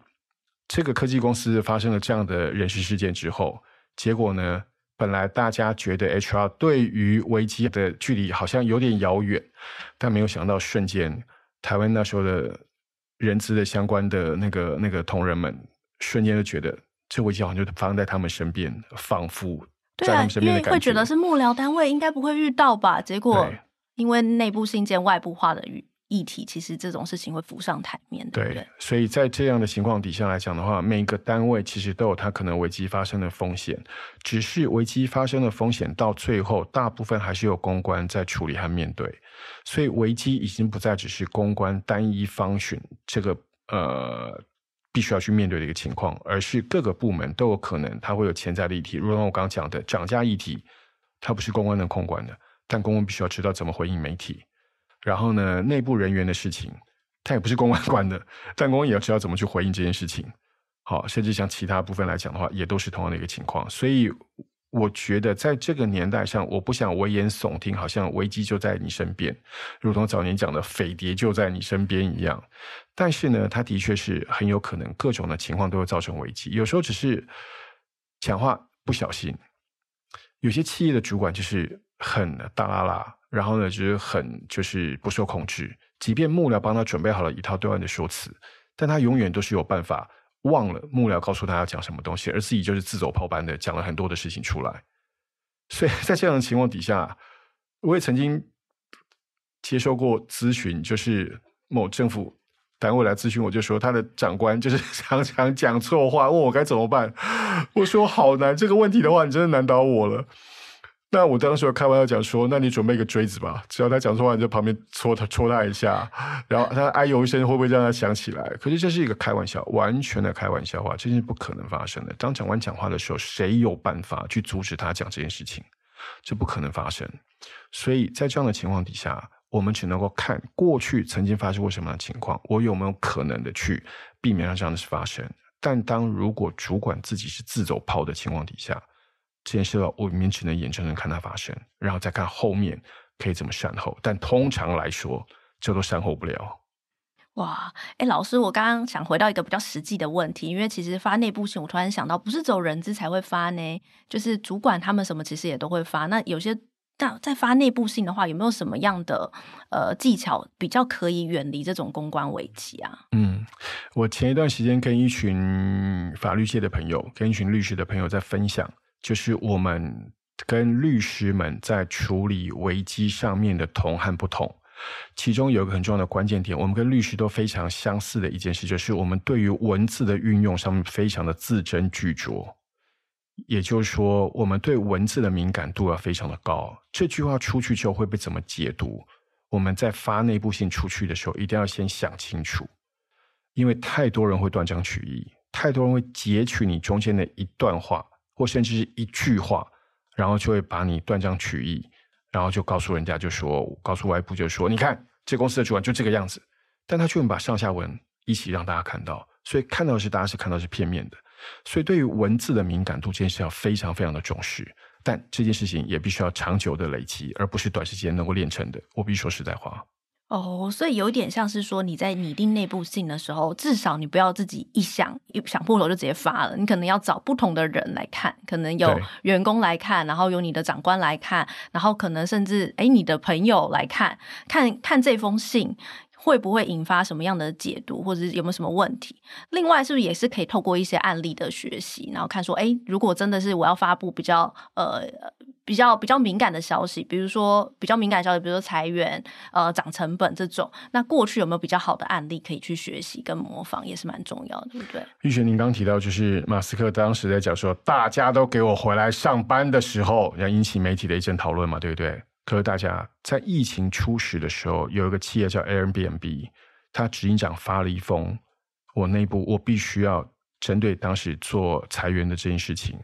这个科技公司发生了这样的人事事件之后，结果呢，本来大家觉得 HR 对于危机的距离好像有点遥远，但没有想到瞬间，台湾那时候的人资的相关的那个那个同仁们，瞬间就觉得这危机好像就发生在他们身边，仿佛在他们身边的感觉。对啊，因为会觉得是幕僚单位应该不会遇到吧？结果因为内部信件外部化的遇。议题其实这种事情会浮上台面，对？所以在这样的情况底下来讲的话，每一个单位其实都有它可能危机发生的风险，只是危机发生的风险到最后，大部分还是有公关在处理和面对。所以危机已经不再只是公关单一方寻这个呃必须要去面对的一个情况，而是各个部门都有可能它会有潜在的议题。如同我刚刚讲的涨价议题，它不是公关能控管的，但公关必须要知道怎么回应媒体。然后呢，内部人员的事情，他也不是公关管的，但公关也要知道怎么去回应这件事情。好，甚至像其他部分来讲的话，也都是同样的一个情况。所以，我觉得在这个年代上，我不想危言耸听，好像危机就在你身边，如同早年讲的飞碟就在你身边一样。但是呢，它的确是很有可能各种的情况都会造成危机。有时候只是讲话不小心，有些企业的主管就是很大啦啦。然后呢，就是很就是不受控制，即便幕僚帮他准备好了一套对外的说辞，但他永远都是有办法忘了幕僚告诉他要讲什么东西，而自己就是自走炮般的讲了很多的事情出来。所以在这样的情况底下，我也曾经接受过咨询，就是某政府单位来咨询，我就说他的长官就是 (laughs) 常常讲错话，问我该怎么办。我说好难，这个问题的话，你真的难倒我了。那我当时开玩笑讲说，那你准备一个锥子吧，只要他讲错话，你在旁边戳他戳他一下，然后他哎呦一声，会不会让他想起来？可是这是一个开玩笑，完全的开玩笑话，这是不可能发生的。当长官讲话的时候，谁有办法去阻止他讲这件事情？这不可能发生。所以在这样的情况底下，我们只能够看过去曾经发生过什么样的情况，我有没有可能的去避免让这样的事发生？但当如果主管自己是自走炮的情况底下，这件事的话，我们只能眼睁睁看它发生，然后再看后面可以怎么善后。但通常来说，这都善后不了。哇，哎，老师，我刚刚想回到一个比较实际的问题，因为其实发内部信，我突然想到，不是只有人资才会发呢，就是主管他们什么其实也都会发。那有些在在发内部信的话，有没有什么样的呃技巧比较可以远离这种公关危机啊？嗯，我前一段时间跟一群法律界的朋友，跟一群律师的朋友在分享。就是我们跟律师们在处理危机上面的同和不同，其中有一个很重要的关键点，我们跟律师都非常相似的一件事，就是我们对于文字的运用上面非常的字斟句酌，也就是说，我们对文字的敏感度要非常的高。这句话出去之后会被怎么解读？我们在发内部信出去的时候，一定要先想清楚，因为太多人会断章取义，太多人会截取你中间的一段话。或甚至是一句话，然后就会把你断章取义，然后就告诉人家，就说告诉外部，就说你看这公司的主管就这个样子，但他却把上下文一起让大家看到，所以看到是大家是看到是片面的。所以对于文字的敏感度，这件事要非常非常的重视。但这件事情也必须要长久的累积，而不是短时间能够练成的。我必须说实在话。哦，所以有点像是说，你在拟定内部信的时候，至少你不要自己一想一想破头就直接发了，你可能要找不同的人来看，可能有员工来看，然后有你的长官来看，然后可能甚至诶你的朋友来看，看看这封信。会不会引发什么样的解读，或者是有没有什么问题？另外，是不是也是可以透过一些案例的学习，然后看说，哎，如果真的是我要发布比较呃比较比较敏感的消息，比如说比较敏感消息，比如说裁员、呃涨成本这种，那过去有没有比较好的案例可以去学习跟模仿，也是蛮重要的，对不对？玉璇，您刚提到就是马斯克当时在讲说，大家都给我回来上班的时候，要引起媒体的一阵讨论嘛，对不对？可是大家在疫情初始的时候，有一个企业叫 Airbnb，他执行长发了一封，我内部我必须要针对当时做裁员的这件事情，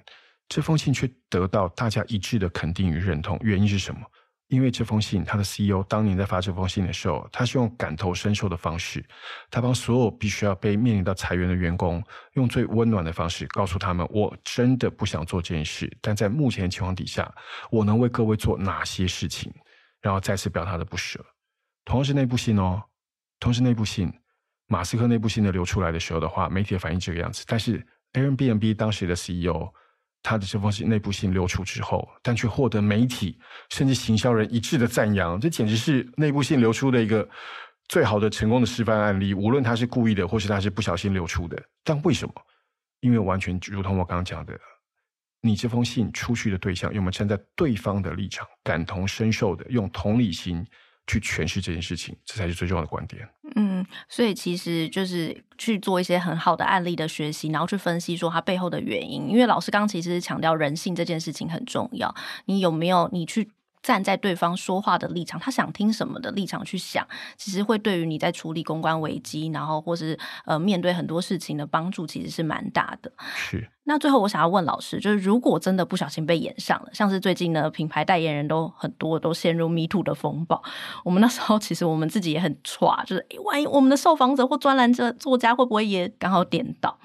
这封信却得到大家一致的肯定与认同，原因是什么？因为这封信，他的 CEO 当年在发这封信的时候，他是用感同身受的方式，他帮所有必须要被面临到裁员的员工，用最温暖的方式告诉他们：我真的不想做这件事，但在目前的情况底下，我能为各位做哪些事情？然后再次表达的不舍。同样是那部信哦，同时那部信，马斯克那部信的流出来的时候的话，媒体的反应这个样子，但是 Airbnb 当时的 CEO。他的这封信内部信流出之后，但却获得媒体甚至行销人一致的赞扬，这简直是内部信流出的一个最好的成功的示范案例。无论他是故意的，或是他是不小心流出的，但为什么？因为完全如同我刚刚讲的，你这封信出去的对象有没有站在对方的立场，感同身受的用同理心。去诠释这件事情，这才是最重要的观点。嗯，所以其实就是去做一些很好的案例的学习，然后去分析说它背后的原因。因为老师刚其实强调人性这件事情很重要，你有没有你去？站在对方说话的立场，他想听什么的立场去想，其实会对于你在处理公关危机，然后或是呃面对很多事情的帮助，其实是蛮大的。是。那最后我想要问老师，就是如果真的不小心被演上了，像是最近呢品牌代言人都很多都陷入 Me Too 的风暴，我们那时候其实我们自己也很剉，就是诶万一我们的受访者或专栏者作家会不会也刚好点到？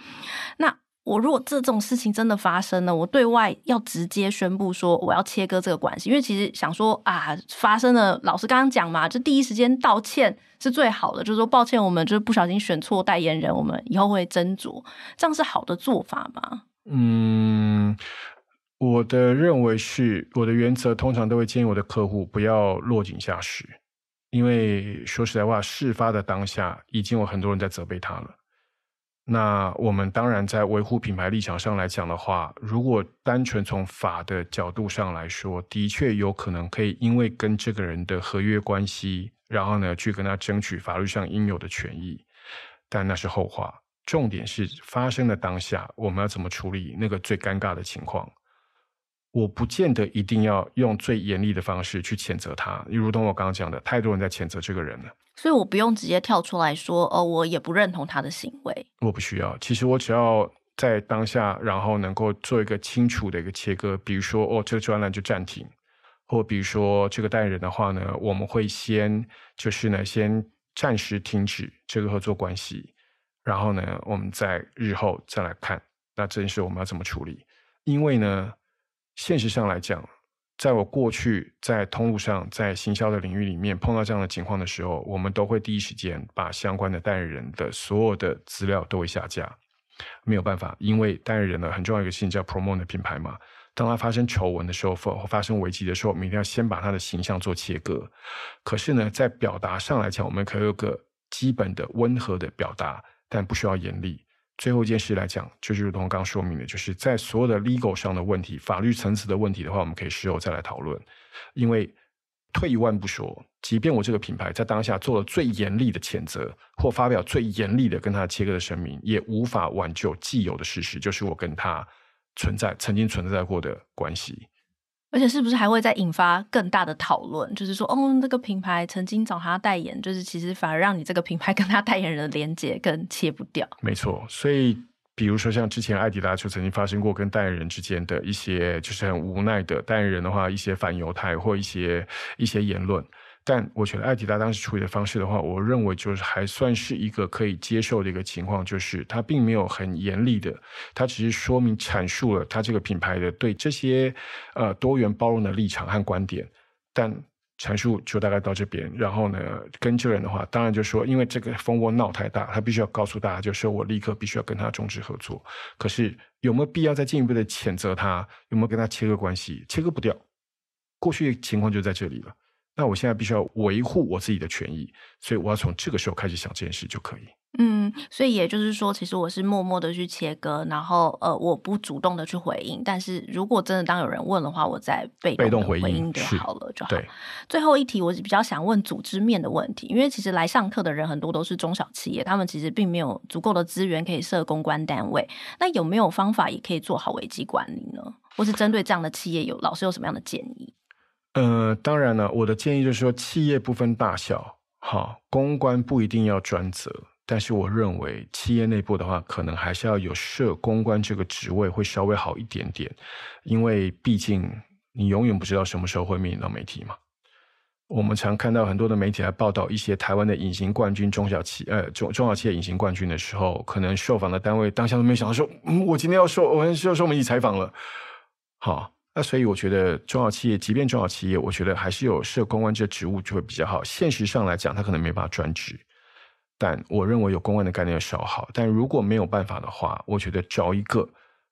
那。我如果这种事情真的发生了，我对外要直接宣布说我要切割这个关系，因为其实想说啊，发生了，老师刚刚讲嘛，就第一时间道歉是最好的，就是说抱歉，我们就是不小心选错代言人，我们以后会斟酌，这样是好的做法吗？嗯，我的认为是，我的原则通常都会建议我的客户不要落井下石，因为说实在话，事发的当下已经有很多人在责备他了。那我们当然在维护品牌立场上来讲的话，如果单纯从法的角度上来说，的确有可能可以因为跟这个人的合约关系，然后呢去跟他争取法律上应有的权益，但那是后话。重点是发生的当下，我们要怎么处理那个最尴尬的情况？我不见得一定要用最严厉的方式去谴责他，如同我刚刚讲的，太多人在谴责这个人了，所以我不用直接跳出来说，哦，我也不认同他的行为。我不需要，其实我只要在当下，然后能够做一个清楚的一个切割，比如说，哦，这个专栏就暂停，或比如说这个代言人的话呢，我们会先就是呢，先暂时停止这个合作关系，然后呢，我们在日后再来看，那这件事我们要怎么处理？因为呢。现实上来讲，在我过去在通路上、在行销的领域里面碰到这样的情况的时候，我们都会第一时间把相关的代言人的所有的资料都会下架。没有办法，因为代言人呢很重要一个事情叫 promote 的品牌嘛。当他发生丑闻的时候，或发生危机的时候，我们一定要先把他的形象做切割。可是呢，在表达上来讲，我们可以有个基本的温和的表达，但不需要严厉。最后一件事来讲，就是如同刚刚说明的，就是在所有的 legal 上的问题、法律层次的问题的话，我们可以事后再来讨论。因为退一万步说，即便我这个品牌在当下做了最严厉的谴责，或发表最严厉的跟他切割的声明，也无法挽救既有的事实，就是我跟他存在曾经存在过的关系。而且是不是还会再引发更大的讨论？就是说，哦，这个品牌曾经找他代言，就是其实反而让你这个品牌跟他代言人的连接更切不掉。没错，所以比如说像之前艾迪达就曾经发生过跟代言人之间的一些就是很无奈的代言人的话，一些反犹太或一些一些言论。但我觉得艾迪达当时处理的方式的话，我认为就是还算是一个可以接受的一个情况，就是他并没有很严厉的，他只是说明阐述了他这个品牌的对这些呃多元包容的立场和观点，但阐述就大概到这边。然后呢，跟这人的话，当然就说，因为这个蜂窝闹太大，他必须要告诉大家，就是我立刻必须要跟他终止合作。可是有没有必要再进一步的谴责他？有没有跟他切割关系？切割不掉，过去的情况就在这里了。那我现在必须要维护我自己的权益，所以我要从这个时候开始想这件事就可以。嗯，所以也就是说，其实我是默默的去切割，然后呃，我不主动的去回应。但是如果真的当有人问的话，我再被动回应就好了，就好。对。最后一题，我是比较想问组织面的问题，因为其实来上课的人很多都是中小企业，他们其实并没有足够的资源可以设公关单位。那有没有方法也可以做好危机管理呢？或是针对这样的企业有，有老师有什么样的建议？呃，当然了，我的建议就是说，企业不分大小，好，公关不一定要专责，但是我认为企业内部的话，可能还是要有设公关这个职位会稍微好一点点，因为毕竟你永远不知道什么时候会面临到媒体嘛。我们常看到很多的媒体来报道一些台湾的隐形冠军中小企呃中中小企业隐形冠军的时候，可能受访的单位当下都没想到说，嗯，我今天要受，我要受媒体采访了，好。那所以我觉得中小企业，即便中小企业，我觉得还是有设公关这职务就会比较好。现实上来讲，他可能没办法专职，但我认为有公关的概念稍好。但如果没有办法的话，我觉得找一个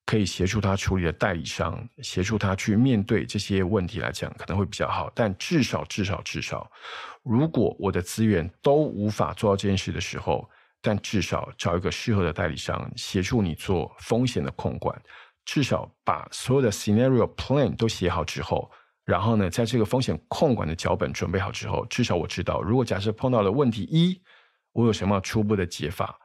可以协助他处理的代理商，协助他去面对这些问题来讲，可能会比较好。但至少至少至少，如果我的资源都无法做到这件事的时候，但至少找一个适合的代理商协助你做风险的控管。至少把所有的 scenario plan 都写好之后，然后呢，在这个风险控管的脚本准备好之后，至少我知道，如果假设碰到了问题一，我有什么初步的解法。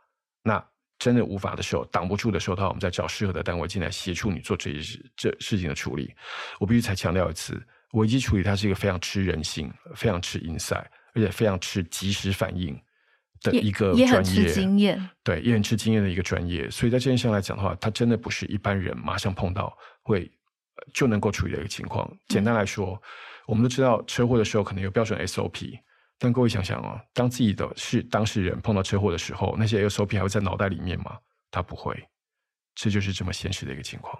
那真的无法的时候，挡不住的时候的话，我们再找适合的单位进来协助你做这些事这事情的处理。我必须再强调一次，危机处理它是一个非常吃人性、非常吃 insight，而且非常吃及时反应。的一个专业，也很吃经验，对，也很吃经验的一个专业。所以在这件事上来讲的话，它真的不是一般人马上碰到会就能够处理的一个情况。简单来说，嗯、我们都知道车祸的时候可能有标准 SOP，但各位想想哦，当自己的是当事人碰到车祸的时候，那些 SOP 还会在脑袋里面吗？他不会，这就是这么现实的一个情况。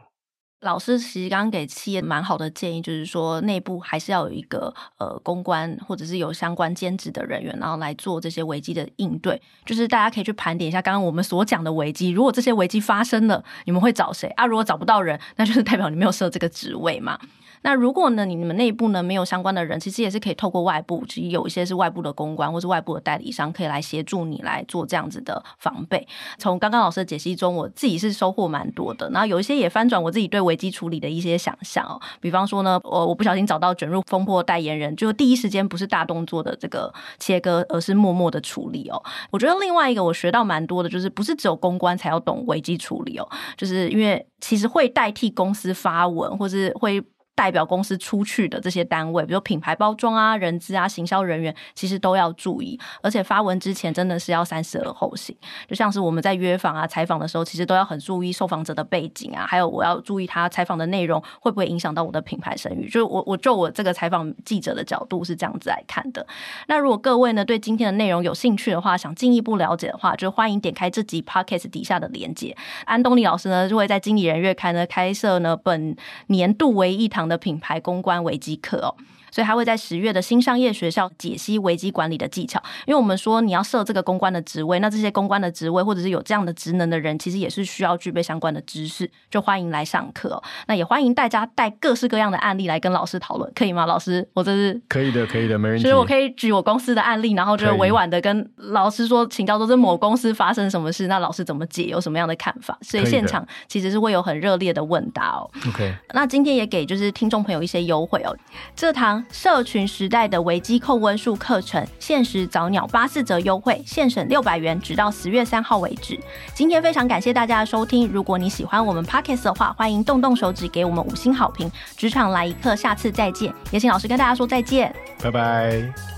老师其实刚刚给企业蛮好的建议，就是说内部还是要有一个呃公关或者是有相关兼职的人员，然后来做这些危机的应对。就是大家可以去盘点一下刚刚我们所讲的危机，如果这些危机发生了，你们会找谁啊？如果找不到人，那就是代表你没有设这个职位嘛。那如果呢，你们内部呢没有相关的人，其实也是可以透过外部，其实有一些是外部的公关或是外部的代理商，可以来协助你来做这样子的防备。从刚刚老师的解析中，我自己是收获蛮多的。然后有一些也翻转我自己对危机处理的一些想象哦。比方说呢，我我不小心找到卷入风波的代言人，就第一时间不是大动作的这个切割，而是默默的处理哦。我觉得另外一个我学到蛮多的，就是不是只有公关才要懂危机处理哦，就是因为其实会代替公司发文，或是会。代表公司出去的这些单位，比如品牌包装啊、人资啊、行销人员，其实都要注意。而且发文之前真的是要三思而后行。就像是我们在约访啊、采访的时候，其实都要很注意受访者的背景啊，还有我要注意他采访的内容会不会影响到我的品牌声誉。就我我就我这个采访记者的角度是这样子来看的。那如果各位呢对今天的内容有兴趣的话，想进一步了解的话，就欢迎点开这集 Podcast 底下的连接。安东尼老师呢就会在经理人月刊呢开设呢本年度唯一堂的品牌公关危机课哦。所以他会在十月的新商业学校解析危机管理的技巧，因为我们说你要设这个公关的职位，那这些公关的职位或者是有这样的职能的人，其实也是需要具备相关的知识，就欢迎来上课哦。那也欢迎大家带各式各样的案例来跟老师讨论，可以吗？老师，我这是可以的，可以的，没问题。所以我可以举我公司的案例，然后就委婉的跟老师说，请教说这某公司发生什么事，那老师怎么解，有什么样的看法？所以现场其实是会有很热烈的问答哦。OK，那今天也给就是听众朋友一些优惠哦，这堂。社群时代的危机控温术课程，限时早鸟八四折优惠，现省六百元，直到十月三号为止。今天非常感谢大家的收听，如果你喜欢我们 Pocket 的话，欢迎动动手指给我们五星好评。职场来一课，下次再见。也请老师跟大家说再见，拜拜。